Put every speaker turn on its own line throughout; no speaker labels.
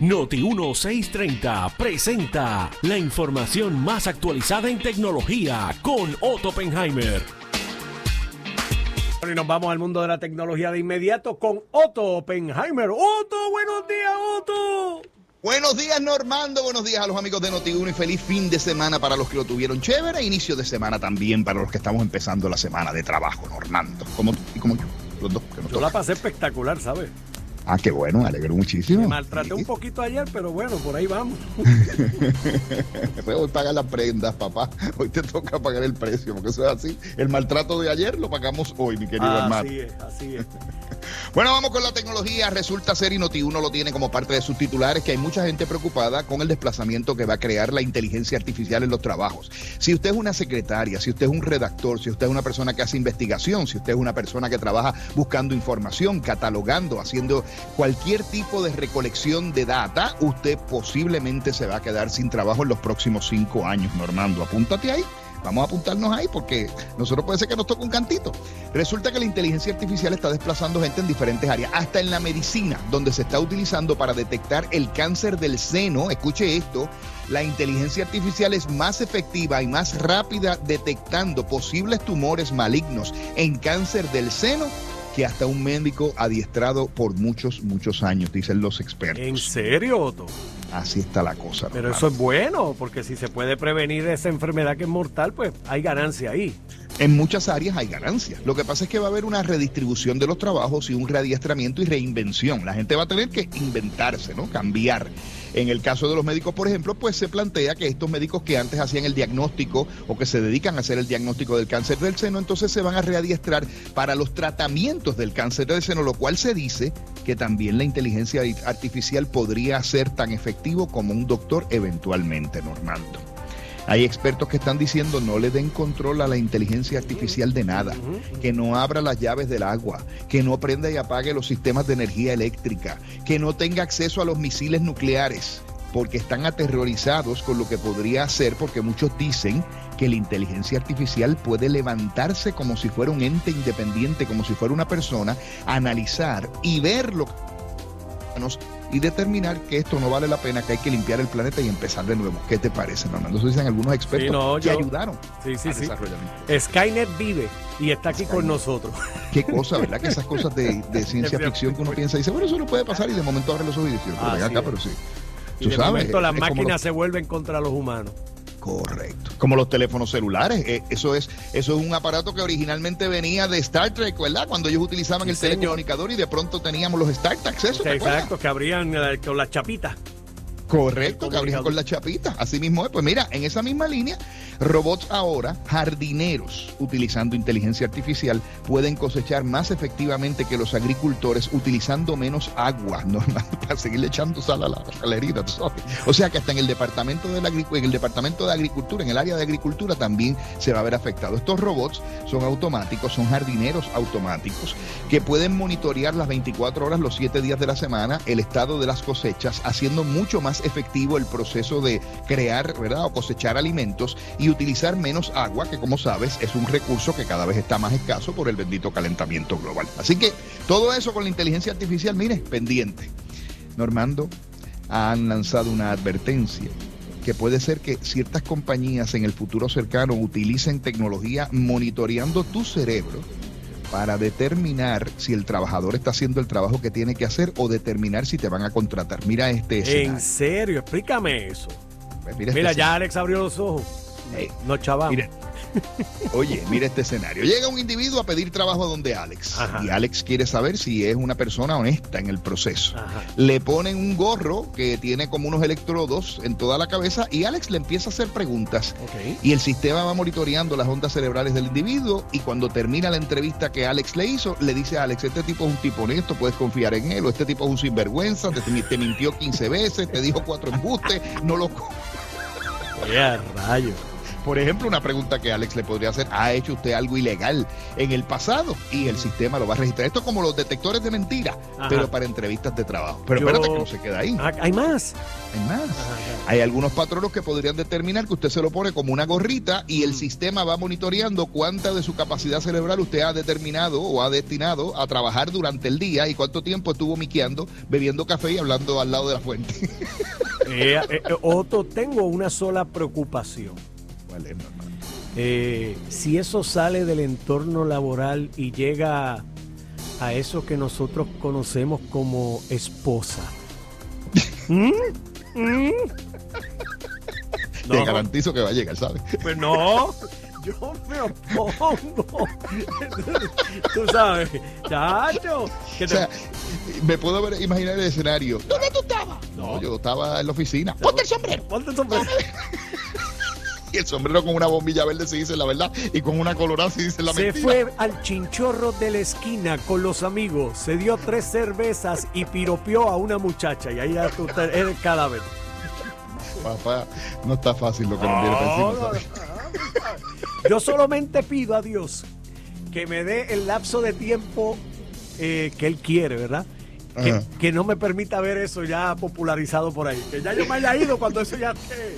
Noti 1630 presenta la información más actualizada en tecnología con Otto Oppenheimer.
Y nos vamos al mundo de la tecnología de inmediato con Otto Oppenheimer. Otto, buenos días, Otto.
Buenos días, Normando. Buenos días a los amigos de Noti1 y feliz fin de semana para los que lo tuvieron chévere. Inicio de semana también para los que estamos empezando la semana de trabajo, Normando. Como tú y como yo. Los dos que nos
Yo la pasé espectacular, ¿sabes?
Ah, qué bueno, me alegro muchísimo.
Me maltraté un poquito ayer, pero bueno, por ahí vamos.
Pues hoy paga las prendas, papá. Hoy te toca pagar el precio, porque eso es así. El maltrato de ayer lo pagamos hoy, mi querido hermano.
Así es, así es.
Bueno, vamos con la tecnología. Resulta ser, y Noti1 lo tiene como parte de sus titulares, que hay mucha gente preocupada con el desplazamiento que va a crear la inteligencia artificial en los trabajos. Si usted es una secretaria, si usted es un redactor, si usted es una persona que hace investigación, si usted es una persona que trabaja buscando información, catalogando, haciendo cualquier tipo de recolección de data, usted posiblemente se va a quedar sin trabajo en los próximos cinco años, Normando. Apúntate ahí. Vamos a apuntarnos ahí porque nosotros puede ser que nos toque un cantito. Resulta que la inteligencia artificial está desplazando gente en diferentes áreas, hasta en la medicina, donde se está utilizando para detectar el cáncer del seno. Escuche esto, la inteligencia artificial es más efectiva y más rápida detectando posibles tumores malignos en cáncer del seno que hasta un médico adiestrado por muchos, muchos años, dicen los expertos.
¿En serio, Otto?
Así está la cosa.
Pero eso es bueno, porque si se puede prevenir esa enfermedad que es mortal, pues hay ganancia ahí.
En muchas áreas hay ganancias. Lo que pasa es que va a haber una redistribución de los trabajos y un readiestramiento y reinvención. La gente va a tener que inventarse, ¿no? Cambiar. En el caso de los médicos, por ejemplo, pues se plantea que estos médicos que antes hacían el diagnóstico o que se dedican a hacer el diagnóstico del cáncer del seno, entonces se van a readiestrar para los tratamientos del cáncer del seno, lo cual se dice que también la inteligencia artificial podría ser tan efectivo como un doctor eventualmente, Normando. Hay expertos que están diciendo no le den control a la inteligencia artificial de nada, que no abra las llaves del agua, que no prenda y apague los sistemas de energía eléctrica, que no tenga acceso a los misiles nucleares, porque están aterrorizados con lo que podría hacer, porque muchos dicen que la inteligencia artificial puede levantarse como si fuera un ente independiente, como si fuera una persona, analizar y ver lo que y determinar que esto no vale la pena, que hay que limpiar el planeta y empezar de nuevo. ¿Qué te parece, Normando? Eso dicen algunos expertos
Sí, no,
que
yo-
ayudaron
Sí, sí,
al
sí.
desarrollamiento.
Skynet vive y está aquí con nosotros.
Qué cosa, ¿verdad? Que esas cosas de, de ciencia ficción que uno piensa y dice, bueno, eso no puede pasar y de momento abre los ojos y dice, pero acá, pero sí.
Y
Tú
de
sabes,
momento las máquinas
los-
se vuelven contra los humanos.
Correcto. Como los teléfonos celulares. eh, eso es eso es un aparato que originalmente venía de Star Trek, ¿verdad? Cuando ellos utilizaban
Sí,
el
señor.
telecomunicador y de pronto teníamos los StarTacs, ¿eso te acuerdas?
Exacto, que abrían eh, con las chapitas.
Correcto, que abrían con la chapita. Así mismo es. Pues mira, en esa misma línea, robots ahora, jardineros, utilizando inteligencia artificial, pueden cosechar más efectivamente que los agricultores utilizando menos agua, normal, para seguirle echando sal a la, a la herida, sabes. O sea que hasta en el departamento de la, en el departamento de agricultura, en el área de agricultura también se va a ver afectado. Estos robots son automáticos, son jardineros automáticos que pueden monitorear las 24 horas, los 7 días de la semana, el estado de las cosechas, haciendo mucho más efectivo el proceso de crear, ¿verdad? O cosechar alimentos y utilizar menos agua, que como sabes es un recurso que cada vez está más escaso por el bendito calentamiento global. Así que todo eso con la inteligencia artificial, mire, pendiente. Normando, han lanzado una advertencia que puede ser que ciertas compañías en el futuro cercano utilicen tecnología monitoreando tu cerebro para determinar si el trabajador está haciendo el trabajo que tiene que hacer o determinar si te van a contratar. Mira este escenario.
En serio, explícame eso.
Pues mira este
Mira, ya
escenario.
Alex abrió los ojos. No, chaval.
mira. Oye, mira este escenario. Llega un individuo a pedir trabajo donde Alex.
Ajá.
Y Alex quiere saber si es una persona honesta en el proceso.
Ajá.
Le ponen un gorro que tiene como unos electrodos en toda la cabeza y Alex le empieza a hacer preguntas. Y el sistema va monitoreando las ondas cerebrales del individuo y cuando termina la entrevista que Alex le hizo, le dice a Alex, este tipo es un tipo honesto, puedes confiar en él, o este tipo es un sinvergüenza, te, te mintió 15 veces, te dijo cuatro embustes, no lo...
Oye, rayo.
Por ejemplo, una pregunta que Alex le podría hacer, ¿ha hecho usted algo ilegal en el pasado? Y el sistema lo va a registrar. Esto es como los detectores de mentiras, pero para entrevistas de trabajo. Pero espérate que no se queda ahí.
Ah, ¿Hay más?
Hay más. Hay algunos patronos que podrían determinar que usted se lo pone como una gorrita y el mm. sistema va monitoreando cuánta de su capacidad cerebral usted ha determinado o ha destinado a trabajar durante el día y cuánto tiempo estuvo miqueando, bebiendo café y hablando al lado de la fuente.
Eh, eh, eh, Otto, tengo una sola preocupación.
¿Cuál es,
eh, si eso sale del entorno laboral y llega a eso que nosotros conocemos como esposa.
¿Mm? ¿Mm? Te garantizo que va a llegar, ¿sabes?
Pues no, yo me opongo. Tú sabes, chacho.
o sea, me puedo ver, imaginar el escenario. ¿Dónde tú estabas? No, yo estaba en la oficina. Ponte el sombrero.
Ponte el sombrero.
y el sombrero con una bombilla verde se dice la verdad y con una colorada se dice la
se
mentira.
Se fue al chinchorro de la esquina con los amigos, se dio tres cervezas y piropeó a una muchacha y ahí ya tú eres cadáver.
Papá, no está fácil lo que nos viene
Yo solamente pido a Dios que me dé el lapso de tiempo eh, que Él quiere, ¿verdad? Que, no me permita ver eso ya popularizado por ahí. Que ya yo me haya ido cuando eso ya esté.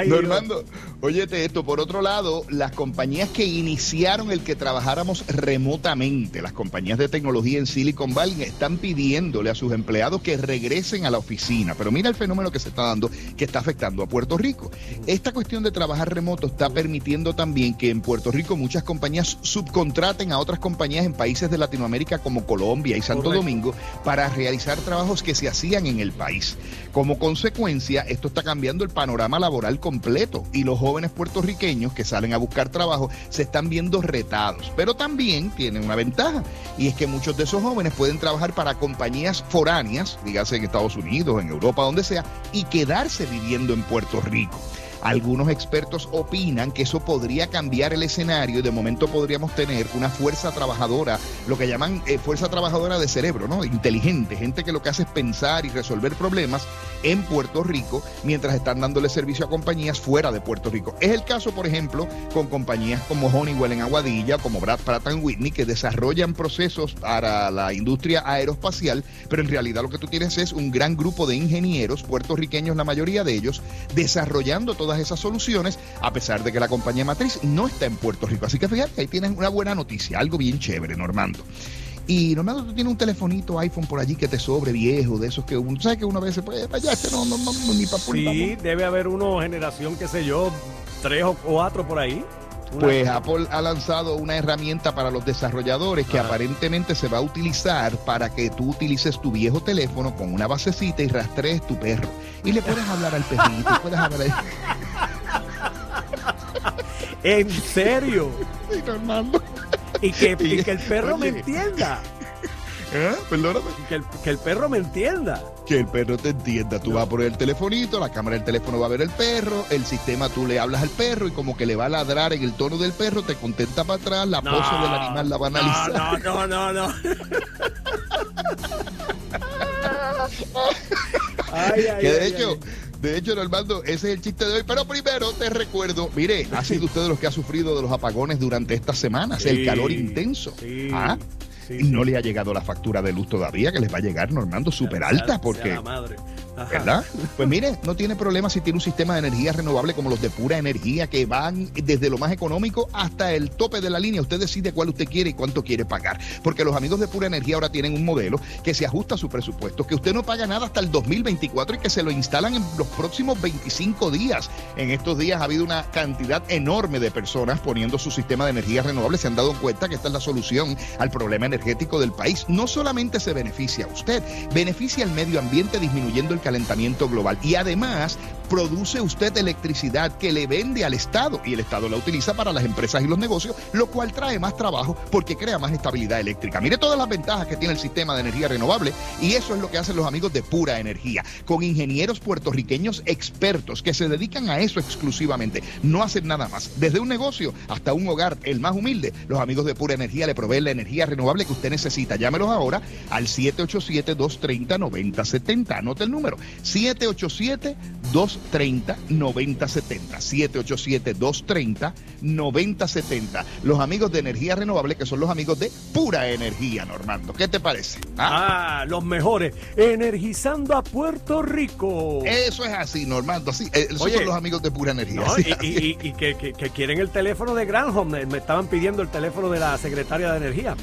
Normando, óyete esto, por otro lado, las compañías que iniciaron el que trabajáramos remotamente, las compañías de tecnología en Silicon Valley, están pidiéndole a sus empleados que regresen a la oficina. Pero mira el fenómeno que se está dando, que está afectando a Puerto Rico. Esta cuestión de trabajar remoto está permitiendo también que en Puerto Rico muchas compañías subcontraten a otras compañías en países de Latinoamérica como Colombia y Santo Domingo para realizar trabajos que se hacían en el país. Como consecuencia, esto está cambiando el panorama laboral completo y los jóvenes puertorriqueños que salen a buscar trabajo se están viendo retados. Pero también tienen una ventaja y es que muchos de esos jóvenes pueden trabajar para compañías foráneas, dígase en Estados Unidos, en Europa, donde sea, y quedarse viviendo en Puerto Rico. Algunos expertos opinan que eso podría cambiar el escenario y de momento podríamos tener una fuerza trabajadora, lo que llaman eh, fuerza trabajadora de cerebro, ¿no? Inteligente, gente que lo que hace es pensar y resolver problemas en Puerto Rico mientras están dándole servicio a compañías fuera de Puerto Rico. Es el caso, por ejemplo, con compañías como Honeywell en Aguadilla, como Brad Pratt Whitney, que desarrollan procesos para la industria aeroespacial, pero en realidad lo que tú tienes es un gran grupo de ingenieros puertorriqueños, la mayoría de ellos, desarrollando todas esas soluciones, a pesar de que la compañía matriz no está en Puerto Rico. Así que fíjate, ahí tienes una buena noticia, algo bien chévere, Normando. Y Normando, tú tienes un telefonito iPhone por allí que te sobre viejo, de esos que uno, ¿sabes que uno a veces, pues, vaya, este no, no, no, ni para
Sí, debe haber uno generación, qué sé yo, tres o cuatro por ahí.
Pues Apple ha lanzado una herramienta para los desarrolladores que aparentemente se va a utilizar para que tú utilices tu viejo teléfono con una basecita y rastrees tu perro. Y le puedes hablar al perrito, puedes hablar
¿En serio?
Sí, Normando.
Y que, y que el perro me entienda.
¿Eh? Perdóname.
Que el, que el, perro me entienda.
Que el perro te entienda. Tú vas a poner el telefonito, la cámara del teléfono va a ver el perro, el sistema tú le hablas al perro y como que le va a ladrar en el tono del perro, te contenta para atrás, la pose del animal la va a analizar.
No, no, no, no.
ay, ay, que de hecho. De hecho, Normando, ese es el chiste de hoy. Pero primero te recuerdo, mire, ha sido usted de los que ha sufrido de los apagones durante estas semanas, el calor intenso. ¿Ah? y no le ha llegado la factura de luz todavía, que les va a llegar, Normando, súper alta, porque... ¿Verdad? Pues mire, no tiene problema si tiene un sistema de energía renovable como los de pura energía, que van desde lo más económico hasta el tope de la línea. Usted decide cuál usted quiere y cuánto quiere pagar. Porque los amigos de pura energía ahora tienen un modelo que se ajusta a su presupuesto, que usted no paga nada hasta el 2024 y que se lo instalan en los próximos 25 días. En estos días ha habido una cantidad enorme de personas poniendo su sistema de energía renovable. Se han dado cuenta que esta es la solución al problema energético del país. No solamente se beneficia a usted, beneficia al medio ambiente disminuyendo el calentamiento global. Y además produce usted electricidad que le vende al Estado y el Estado la utiliza para las empresas y los negocios, lo cual trae más trabajo porque crea más estabilidad eléctrica. Mire todas las ventajas que tiene el sistema de energía renovable y eso es lo que hacen los amigos de Pura Energía, con ingenieros puertorriqueños expertos que se dedican a eso exclusivamente, no hacen nada más. Desde un negocio hasta un hogar, el más humilde, los amigos de Pura Energía le proveen la energía renovable que usted necesita. Llámelos ahora al 787-230-9070. Anote el número número, 787-230-9070. 787-230-9070. Los amigos de energía renovable, que son los amigos de pura energía, Normando. ¿Qué te parece?
Ah, los mejores. Energizando a Puerto Rico.
Eso es así, Normando. Sí, eh, esos son los amigos de pura energía.
No, y, y, que, que, quieren el teléfono de Granholm. Me, me estaban pidiendo el teléfono de la secretaria de Energía.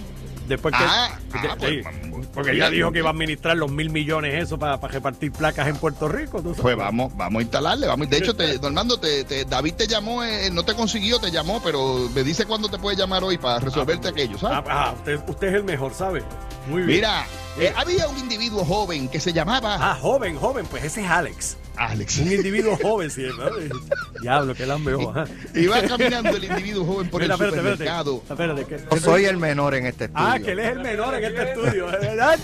Después que. Ah, ah, pues, porque ella dijo que iba a administrar los mil millones eso para, repartir placas en Puerto Rico.
Pues vamos, vamos a instalarle. Vamos. De hecho, te, Normando, te, David te llamó, eh, no te consiguió, te llamó, pero me dice cuándo te puede llamar hoy para resolverte ah, aquello, ¿sabes?
Ah, usted, usted es el mejor, ¿sabe?
Muy bien. Mira, eh, había un individuo joven que se llamaba.
Ah, joven, joven, pues ese es Alex.
Alex.
Un individuo joven, sí, Diablo, que la mejor.
Iba caminando el individuo joven por el supermercado.
Yo soy el menor en este estudio.
Ah, que él es el menor en este estudio. ¿Verdad?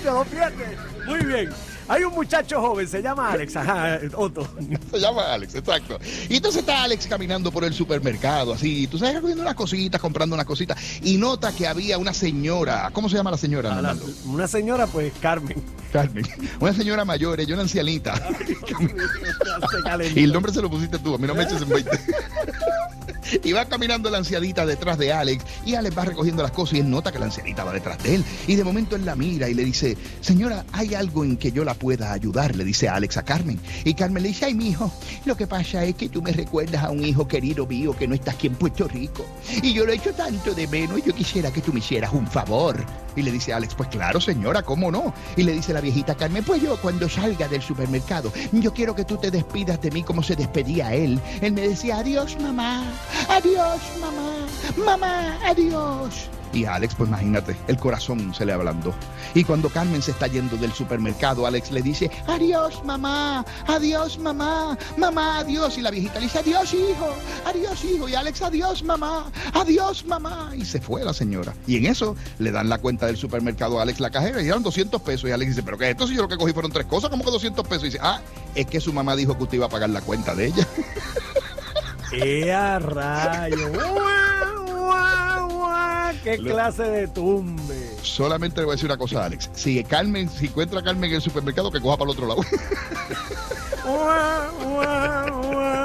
Muy bien. Hay un muchacho joven, se llama Alex, ajá, Otto.
Se llama Alex, exacto. Y entonces está Alex caminando por el supermercado, así, tú sabes, cogiendo unas cositas, comprando unas cositas, y nota que había una señora, ¿cómo se llama la señora?
Ah, una señora, pues, Carmen.
Carmen, una señora mayor, ella una ancianita. y el nombre se lo pusiste tú, a mí no me eches en 20. Y va caminando la ancianita detrás de Alex y Alex va recogiendo las cosas y él nota que la ancianita va detrás de él. Y de momento él la mira y le dice, señora, ¿hay algo en que yo la pueda ayudar? Le dice Alex a Carmen. Y Carmen le dice, ay, mi hijo, lo que pasa es que tú me recuerdas a un hijo querido mío que no está aquí en Puerto Rico. Y yo lo he hecho tanto de menos y yo quisiera que tú me hicieras un favor. Y le dice Alex, pues claro, señora, ¿cómo no? Y le dice la viejita Carmen, pues yo cuando salga del supermercado, yo quiero que tú te despidas de mí como se despedía él. Él me decía, adiós, mamá. Adiós, mamá. Mamá, adiós. Y Alex, pues imagínate, el corazón se le ablandó. Y cuando Carmen se está yendo del supermercado, Alex le dice, adiós mamá, adiós mamá, mamá, adiós. Y la viejita le dice, adiós hijo, adiós hijo. Y Alex, adiós mamá, adiós mamá. Y se fue la señora. Y en eso le dan la cuenta del supermercado a Alex la cajera y dieron 200 pesos. Y Alex dice, pero ¿qué es esto? Si yo lo que cogí fueron tres cosas, ¿cómo que 200 pesos? Y dice, ah, es que su mamá dijo que usted iba a pagar la cuenta de ella.
¡Qué rayo! ¡Qué clase de tumbe!
Solamente le voy a decir una cosa, Alex. Si Carmen, si encuentra a Carmen en el supermercado, que coja para el otro lado.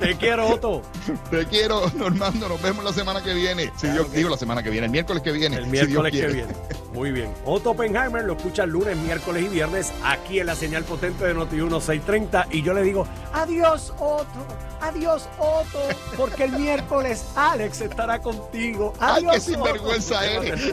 Te quiero, Otto.
Te quiero, Normando. Nos vemos la semana que viene. Si yo digo la semana que viene, el miércoles que viene.
El miércoles que viene. Muy bien. Otto Oppenheimer lo escucha lunes, miércoles y viernes aquí en la señal potente de Noti 1630. Y yo le digo, adiós, Otto. Adiós, Otto. Porque el miércoles Alex estará contigo. Adiós,
Ay, qué sinvergüenza eres.